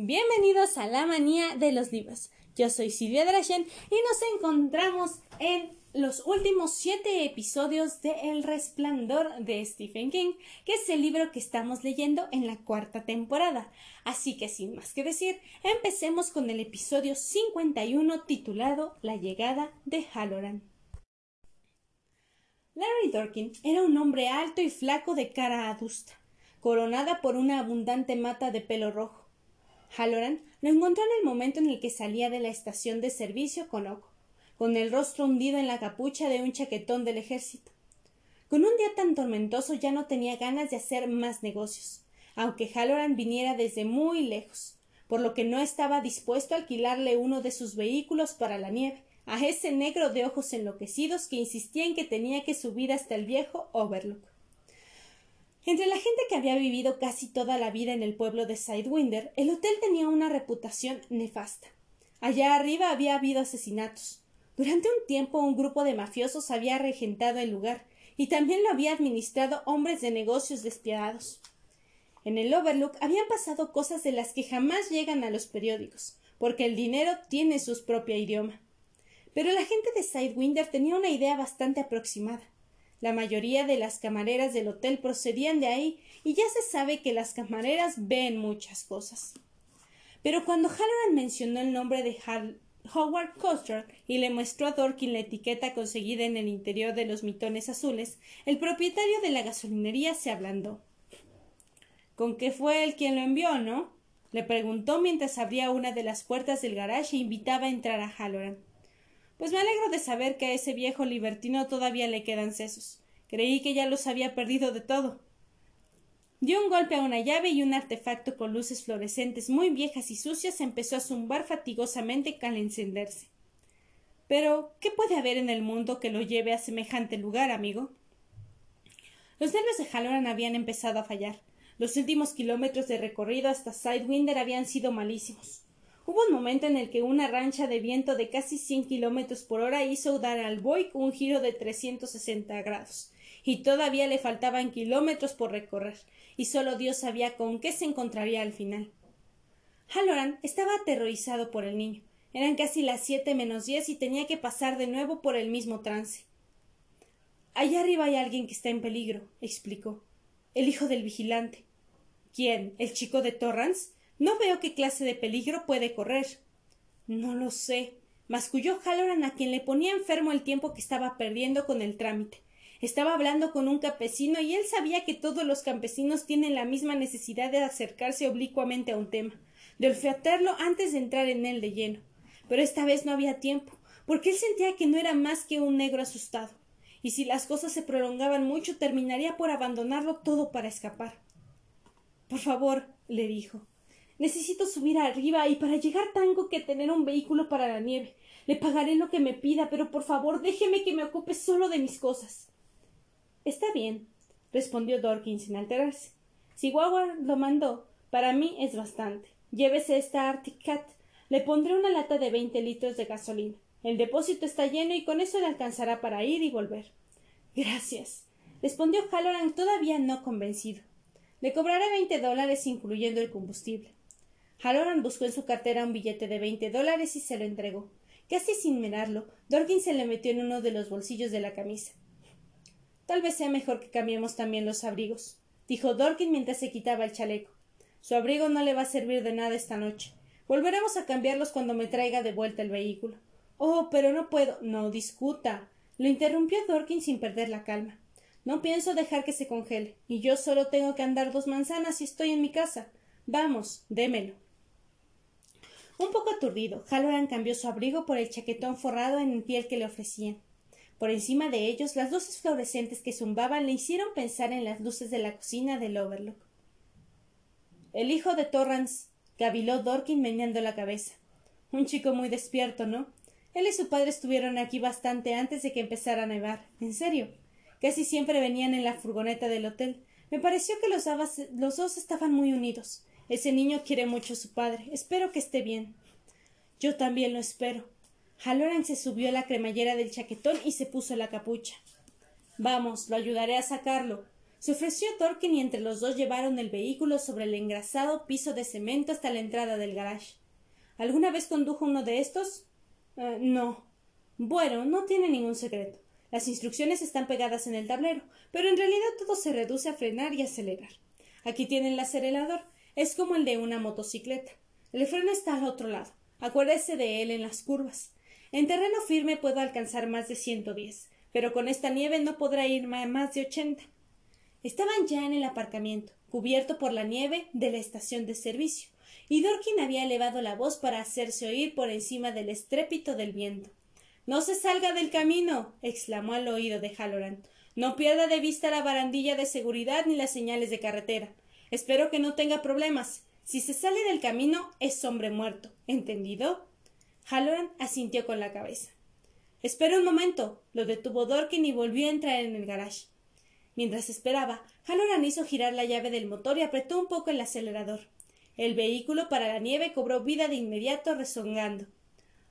Bienvenidos a la manía de los libros. Yo soy Silvia Drachen y nos encontramos en los últimos siete episodios de El Resplandor de Stephen King, que es el libro que estamos leyendo en la cuarta temporada. Así que sin más que decir, empecemos con el episodio 51 titulado La llegada de Halloran. Larry Dorkin era un hombre alto y flaco de cara adusta, coronada por una abundante mata de pelo rojo. Halloran lo encontró en el momento en el que salía de la estación de servicio con Oco, con el rostro hundido en la capucha de un chaquetón del ejército. Con un día tan tormentoso ya no tenía ganas de hacer más negocios, aunque Halloran viniera desde muy lejos, por lo que no estaba dispuesto a alquilarle uno de sus vehículos para la nieve, a ese negro de ojos enloquecidos que insistía en que tenía que subir hasta el viejo Overlook. Entre la gente que había vivido casi toda la vida en el pueblo de Sidewinder, el hotel tenía una reputación nefasta. Allá arriba había habido asesinatos. Durante un tiempo un grupo de mafiosos había regentado el lugar, y también lo había administrado hombres de negocios despiadados. En el Overlook habían pasado cosas de las que jamás llegan a los periódicos, porque el dinero tiene su propio idioma. Pero la gente de Sidewinder tenía una idea bastante aproximada. La mayoría de las camareras del hotel procedían de ahí, y ya se sabe que las camareras ven muchas cosas. Pero cuando Halloran mencionó el nombre de Howard Coster y le mostró a Dorkin la etiqueta conseguida en el interior de los mitones azules, el propietario de la gasolinería se ablandó. ¿Con qué fue él quien lo envió, no? le preguntó mientras abría una de las puertas del garaje e invitaba a entrar a Halloran. Pues me alegro de saber que a ese viejo libertino todavía le quedan sesos. Creí que ya los había perdido de todo. Dio un golpe a una llave y un artefacto con luces fluorescentes muy viejas y sucias empezó a zumbar fatigosamente al encenderse. Pero, ¿qué puede haber en el mundo que lo lleve a semejante lugar, amigo? Los nervios de Halloran habían empezado a fallar. Los últimos kilómetros de recorrido hasta Sidewinder habían sido malísimos. Hubo un momento en el que una rancha de viento de casi cien kilómetros por hora hizo dar al Boy un giro de trescientos sesenta grados, y todavía le faltaban kilómetros por recorrer, y solo Dios sabía con qué se encontraría al final. Halloran estaba aterrorizado por el niño. Eran casi las siete menos diez y tenía que pasar de nuevo por el mismo trance. Allá arriba hay alguien que está en peligro, explicó. El hijo del vigilante. ¿Quién? ¿El chico de Torrance? No veo qué clase de peligro puede correr. No lo sé. masculló Halloran a quien le ponía enfermo el tiempo que estaba perdiendo con el trámite. Estaba hablando con un campesino y él sabía que todos los campesinos tienen la misma necesidad de acercarse oblicuamente a un tema, de olfatearlo antes de entrar en él de lleno. Pero esta vez no había tiempo, porque él sentía que no era más que un negro asustado, y si las cosas se prolongaban mucho terminaría por abandonarlo todo para escapar. Por favor, le dijo, Necesito subir arriba y para llegar tengo que tener un vehículo para la nieve. Le pagaré lo que me pida, pero por favor déjeme que me ocupe solo de mis cosas. Está bien, respondió Dorkin sin alterarse. Si Wawa lo mandó, para mí es bastante. Llévese esta Arctic Cat. Le pondré una lata de veinte litros de gasolina. El depósito está lleno y con eso le alcanzará para ir y volver. Gracias, respondió Halloran todavía no convencido. Le cobraré veinte dólares incluyendo el combustible. Halloran buscó en su cartera un billete de veinte dólares y se lo entregó. Casi sin mirarlo, Dorkin se le metió en uno de los bolsillos de la camisa. Tal vez sea mejor que cambiemos también los abrigos, dijo Dorkin mientras se quitaba el chaleco. Su abrigo no le va a servir de nada esta noche. Volveremos a cambiarlos cuando me traiga de vuelta el vehículo. Oh, pero no puedo. No discuta. Lo interrumpió Dorkin sin perder la calma. No pienso dejar que se congele, y yo solo tengo que andar dos manzanas y estoy en mi casa. Vamos, démelo. Un poco aturdido, Halloran cambió su abrigo por el chaquetón forrado en piel que le ofrecían. Por encima de ellos, las luces fluorescentes que zumbaban le hicieron pensar en las luces de la cocina del Overlook. El hijo de Torrance, gaviló Dorkin meneando la cabeza. Un chico muy despierto, ¿no? Él y su padre estuvieron aquí bastante antes de que empezara a nevar. En serio. Casi siempre venían en la furgoneta del hotel. Me pareció que los, los dos estaban muy unidos. Ese niño quiere mucho a su padre. Espero que esté bien. Yo también lo espero. Halloran se subió a la cremallera del chaquetón y se puso la capucha. Vamos, lo ayudaré a sacarlo. Se ofreció Dorkin y entre los dos llevaron el vehículo sobre el engrasado piso de cemento hasta la entrada del garage. ¿Alguna vez condujo uno de estos? Eh, no. Bueno, no tiene ningún secreto. Las instrucciones están pegadas en el tablero, pero en realidad todo se reduce a frenar y acelerar. Aquí tienen el acelerador. Es como el de una motocicleta. El freno está al otro lado. Acuérdese de él en las curvas. En terreno firme puedo alcanzar más de ciento diez, pero con esta nieve no podrá ir más de ochenta. Estaban ya en el aparcamiento, cubierto por la nieve de la estación de servicio, y Dorkin había elevado la voz para hacerse oír por encima del estrépito del viento. No se salga del camino. exclamó al oído de Halloran. No pierda de vista la barandilla de seguridad ni las señales de carretera. Espero que no tenga problemas. Si se sale del camino es hombre muerto. ¿Entendido? Halloran asintió con la cabeza. Espera un momento. lo detuvo Dorkin y volvió a entrar en el garage. Mientras esperaba, Halloran hizo girar la llave del motor y apretó un poco el acelerador. El vehículo para la nieve cobró vida de inmediato rezongando.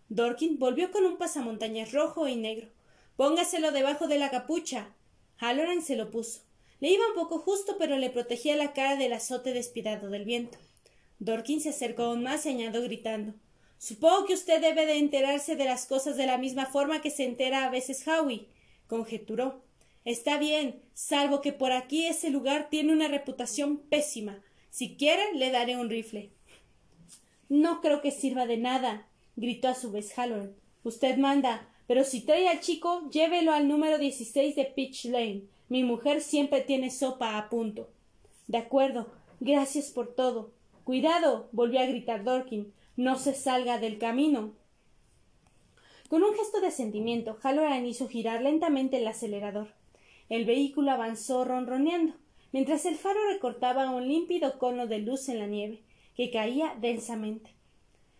Dorkin volvió con un pasamontañas rojo y negro. Póngaselo debajo de la capucha. Halloran se lo puso. Le iba un poco justo, pero le protegía la cara del azote despiadado del viento. Dorkin se acercó aún más y añadió gritando Supongo que usted debe de enterarse de las cosas de la misma forma que se entera a veces Howie. conjeturó. Está bien, salvo que por aquí ese lugar tiene una reputación pésima. Si quiere, le daré un rifle. No creo que sirva de nada, gritó a su vez Halloran. Usted manda, pero si trae al chico, llévelo al número 16 de Pitch Lane. Mi mujer siempre tiene sopa a punto. De acuerdo. Gracias por todo. Cuidado. volvió a gritar Dorkin. No se salga del camino. Con un gesto de sentimiento, Halloran hizo girar lentamente el acelerador. El vehículo avanzó ronroneando, mientras el faro recortaba un límpido cono de luz en la nieve, que caía densamente.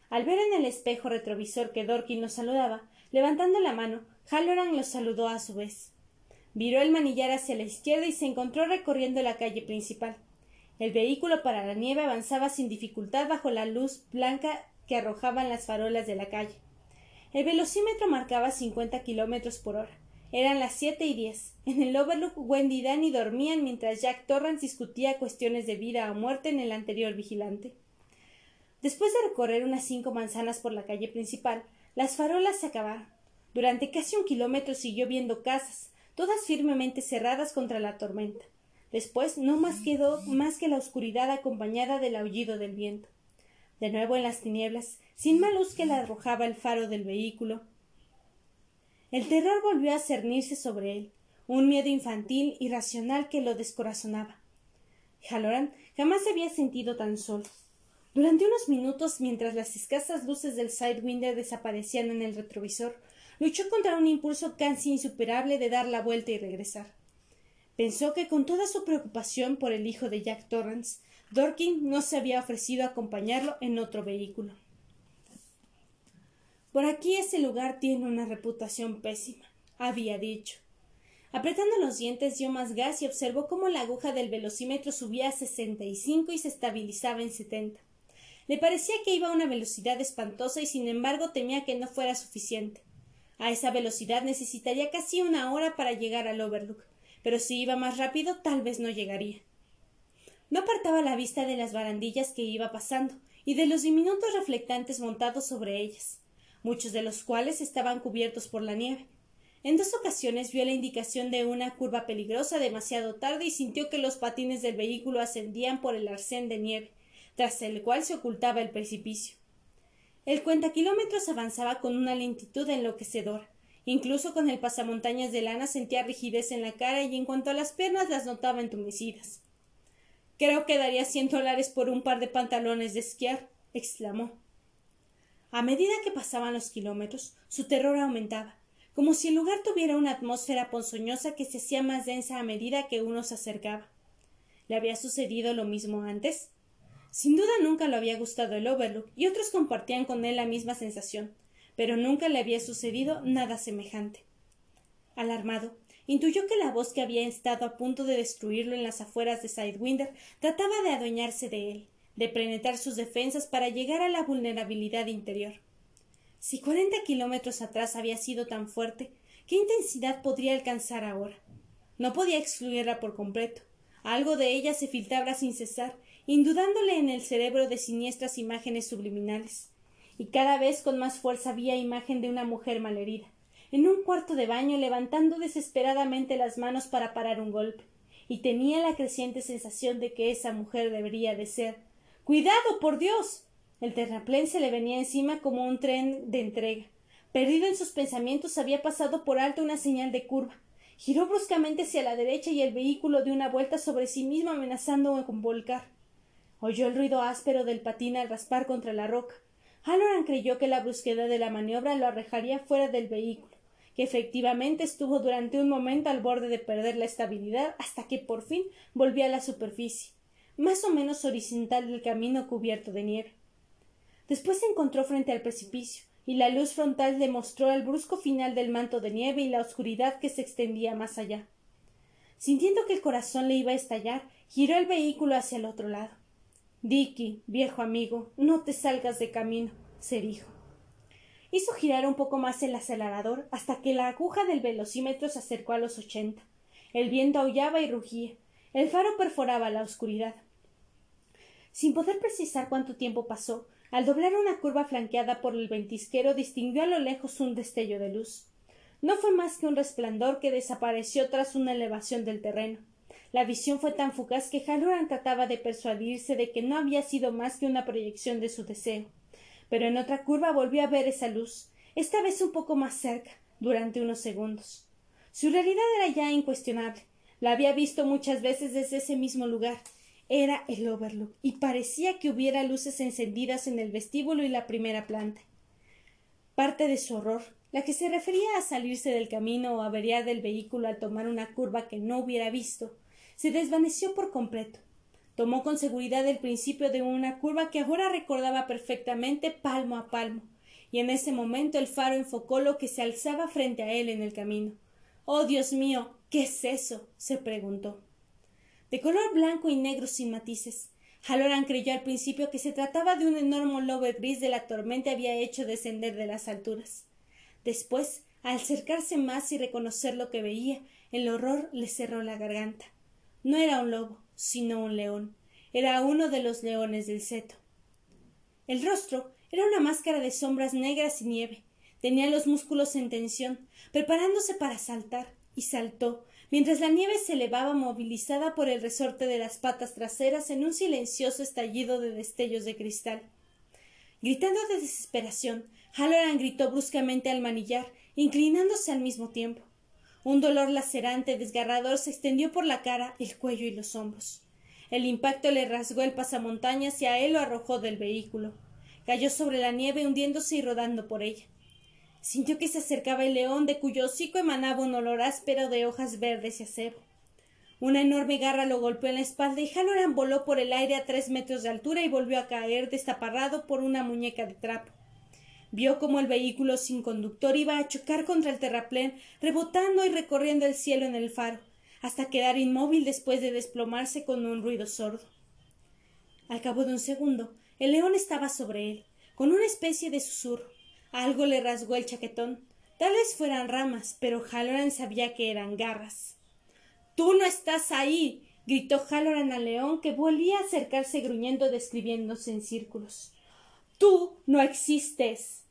Al ver en el espejo retrovisor que Dorkin lo saludaba, levantando la mano, Halloran lo saludó a su vez. Viró el manillar hacia la izquierda y se encontró recorriendo la calle principal. El vehículo para la nieve avanzaba sin dificultad bajo la luz blanca que arrojaban las farolas de la calle. El velocímetro marcaba cincuenta kilómetros por hora. Eran las siete y diez. En el Overlook, Wendy y Danny dormían mientras Jack Torrance discutía cuestiones de vida o muerte en el anterior vigilante. Después de recorrer unas cinco manzanas por la calle principal, las farolas se acabaron. Durante casi un kilómetro siguió viendo casas, todas firmemente cerradas contra la tormenta. Después no más quedó más que la oscuridad acompañada del aullido del viento. De nuevo en las tinieblas, sin más luz que la arrojaba el faro del vehículo, el terror volvió a cernirse sobre él, un miedo infantil y racional que lo descorazonaba. Halloran jamás se había sentido tan solo. Durante unos minutos, mientras las escasas luces del Sidewinder desaparecían en el retrovisor, luchó contra un impulso casi insuperable de dar la vuelta y regresar. Pensó que con toda su preocupación por el hijo de Jack Torrance, Dorkin no se había ofrecido a acompañarlo en otro vehículo. Por aquí ese lugar tiene una reputación pésima, había dicho. Apretando los dientes dio más gas y observó cómo la aguja del velocímetro subía a sesenta y cinco y se estabilizaba en setenta. Le parecía que iba a una velocidad espantosa y sin embargo temía que no fuera suficiente. A esa velocidad necesitaría casi una hora para llegar al Overlook, pero si iba más rápido tal vez no llegaría. No apartaba la vista de las barandillas que iba pasando y de los diminutos reflectantes montados sobre ellas muchos de los cuales estaban cubiertos por la nieve. En dos ocasiones vio la indicación de una curva peligrosa demasiado tarde y sintió que los patines del vehículo ascendían por el arcén de nieve, tras el cual se ocultaba el precipicio. El cuentakilómetros avanzaba con una lentitud enloquecedora. Incluso con el pasamontañas de lana sentía rigidez en la cara y en cuanto a las piernas las notaba entumecidas. Creo que daría cien dólares por un par de pantalones de esquiar, exclamó. A medida que pasaban los kilómetros, su terror aumentaba, como si el lugar tuviera una atmósfera ponzoñosa que se hacía más densa a medida que uno se acercaba. ¿Le había sucedido lo mismo antes? Sin duda nunca le había gustado el Overlook, y otros compartían con él la misma sensación, pero nunca le había sucedido nada semejante. Alarmado, intuyó que la voz que había estado a punto de destruirlo en las afueras de Sidewinder trataba de adueñarse de él de penetrar sus defensas para llegar a la vulnerabilidad interior. Si cuarenta kilómetros atrás había sido tan fuerte, ¿qué intensidad podría alcanzar ahora? No podía excluirla por completo, Algo de ella se filtraba sin cesar, indudándole en el cerebro de siniestras imágenes subliminales. Y cada vez con más fuerza había imagen de una mujer malherida, en un cuarto de baño levantando desesperadamente las manos para parar un golpe, y tenía la creciente sensación de que esa mujer debería de ser. Cuidado, por Dios. El terraplén se le venía encima como un tren de entrega. Perdido en sus pensamientos, había pasado por alto una señal de curva. Giró bruscamente hacia la derecha y el vehículo dio una vuelta sobre sí mismo amenazando con volcar. Oyó el ruido áspero del patín al raspar contra la roca. Halloran creyó que la brusquedad de la maniobra lo arrejaría fuera del vehículo, que efectivamente estuvo durante un momento al borde de perder la estabilidad hasta que por fin volvió a la superficie, más o menos horizontal del camino cubierto de nieve. Después se encontró frente al precipicio, y la luz frontal demostró el brusco final del manto de nieve y la oscuridad que se extendía más allá. Sintiendo que el corazón le iba a estallar, giró el vehículo hacia el otro lado. Dicky, viejo amigo, no te salgas de camino, se dijo. Hizo girar un poco más el acelerador hasta que la aguja del velocímetro se acercó a los ochenta. El viento aullaba y rugía. El faro perforaba la oscuridad. Sin poder precisar cuánto tiempo pasó, al doblar una curva flanqueada por el ventisquero distinguió a lo lejos un destello de luz. No fue más que un resplandor que desapareció tras una elevación del terreno. La visión fue tan fugaz que Halloran trataba de persuadirse de que no había sido más que una proyección de su deseo. Pero en otra curva volvió a ver esa luz, esta vez un poco más cerca, durante unos segundos. Su realidad era ya incuestionable. La había visto muchas veces desde ese mismo lugar, era el Overlook, y parecía que hubiera luces encendidas en el vestíbulo y la primera planta. Parte de su horror, la que se refería a salirse del camino o averiar del vehículo al tomar una curva que no hubiera visto, se desvaneció por completo. Tomó con seguridad el principio de una curva que ahora recordaba perfectamente palmo a palmo, y en ese momento el faro enfocó lo que se alzaba frente a él en el camino. Oh Dios mío. ¿Qué es eso? se preguntó de color blanco y negro sin matices. Halloran creyó al principio que se trataba de un enorme lobo gris de la tormenta había hecho descender de las alturas. Después, al acercarse más y reconocer lo que veía, el horror le cerró la garganta. No era un lobo, sino un león. Era uno de los leones del seto. El rostro era una máscara de sombras negras y nieve. Tenía los músculos en tensión, preparándose para saltar, y saltó, mientras la nieve se elevaba movilizada por el resorte de las patas traseras en un silencioso estallido de destellos de cristal. Gritando de desesperación, Halloran gritó bruscamente al manillar, inclinándose al mismo tiempo. Un dolor lacerante, desgarrador, se extendió por la cara, el cuello y los hombros. El impacto le rasgó el pasamontañas y a él lo arrojó del vehículo. Cayó sobre la nieve hundiéndose y rodando por ella. Sintió que se acercaba el león, de cuyo hocico emanaba un olor áspero de hojas verdes y acebo. Una enorme garra lo golpeó en la espalda y Halloran voló por el aire a tres metros de altura y volvió a caer destaparrado por una muñeca de trapo. Vio como el vehículo sin conductor iba a chocar contra el terraplén, rebotando y recorriendo el cielo en el faro, hasta quedar inmóvil después de desplomarse con un ruido sordo. Al cabo de un segundo, el león estaba sobre él, con una especie de susurro. Algo le rasgó el chaquetón. Tal vez fueran ramas, pero Halloran sabía que eran garras. Tú no estás ahí. gritó Halloran al león, que volvía a acercarse gruñendo, describiéndose en círculos. Tú no existes.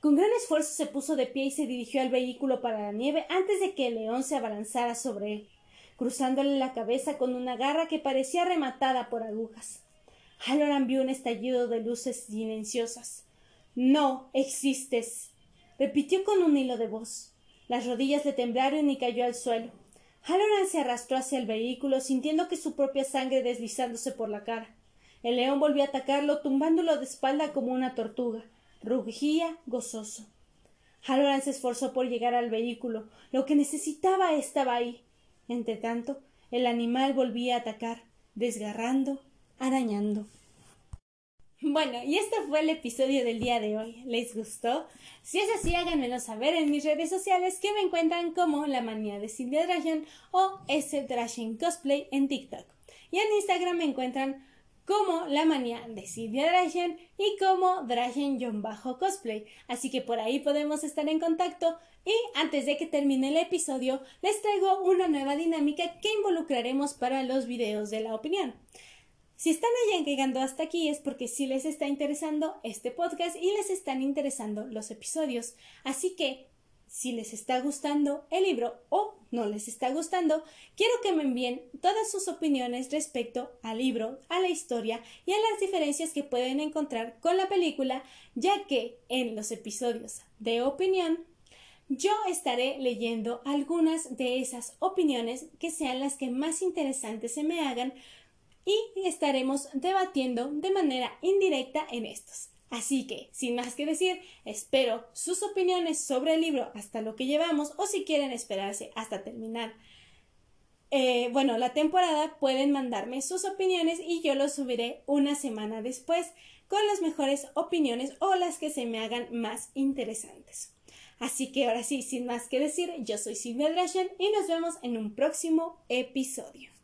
Con gran esfuerzo se puso de pie y se dirigió al vehículo para la nieve antes de que el león se abalanzara sobre él, cruzándole la cabeza con una garra que parecía rematada por agujas. Halloran vio un estallido de luces silenciosas. No existes. repitió con un hilo de voz. Las rodillas le temblaron y cayó al suelo. Halloran se arrastró hacia el vehículo, sintiendo que su propia sangre deslizándose por la cara. El león volvió a atacarlo, tumbándolo de espalda como una tortuga. Rugía gozoso. Halloran se esforzó por llegar al vehículo. Lo que necesitaba estaba ahí. Entretanto, el animal volvía a atacar, desgarrando, arañando. Bueno, y este fue el episodio del día de hoy. ¿Les gustó? Si es así, háganmelo saber en mis redes sociales que me encuentran como La Manía de Cindy Dragon o ese Drashin Cosplay en TikTok. Y en Instagram me encuentran como La manía de Silvia Drachen y como Drachen-cosplay. Así que por ahí podemos estar en contacto y antes de que termine el episodio les traigo una nueva dinámica que involucraremos para los videos de la opinión. Si están allá llegando hasta aquí es porque sí les está interesando este podcast y les están interesando los episodios. Así que si les está gustando el libro o no les está gustando, quiero que me envíen todas sus opiniones respecto al libro, a la historia y a las diferencias que pueden encontrar con la película, ya que en los episodios de opinión yo estaré leyendo algunas de esas opiniones que sean las que más interesantes se me hagan y estaremos debatiendo de manera indirecta en estos. Así que, sin más que decir, espero sus opiniones sobre el libro hasta lo que llevamos o si quieren esperarse hasta terminar. Eh, bueno, la temporada pueden mandarme sus opiniones y yo los subiré una semana después con las mejores opiniones o las que se me hagan más interesantes. Así que ahora sí, sin más que decir, yo soy Silvia Drachen y nos vemos en un próximo episodio.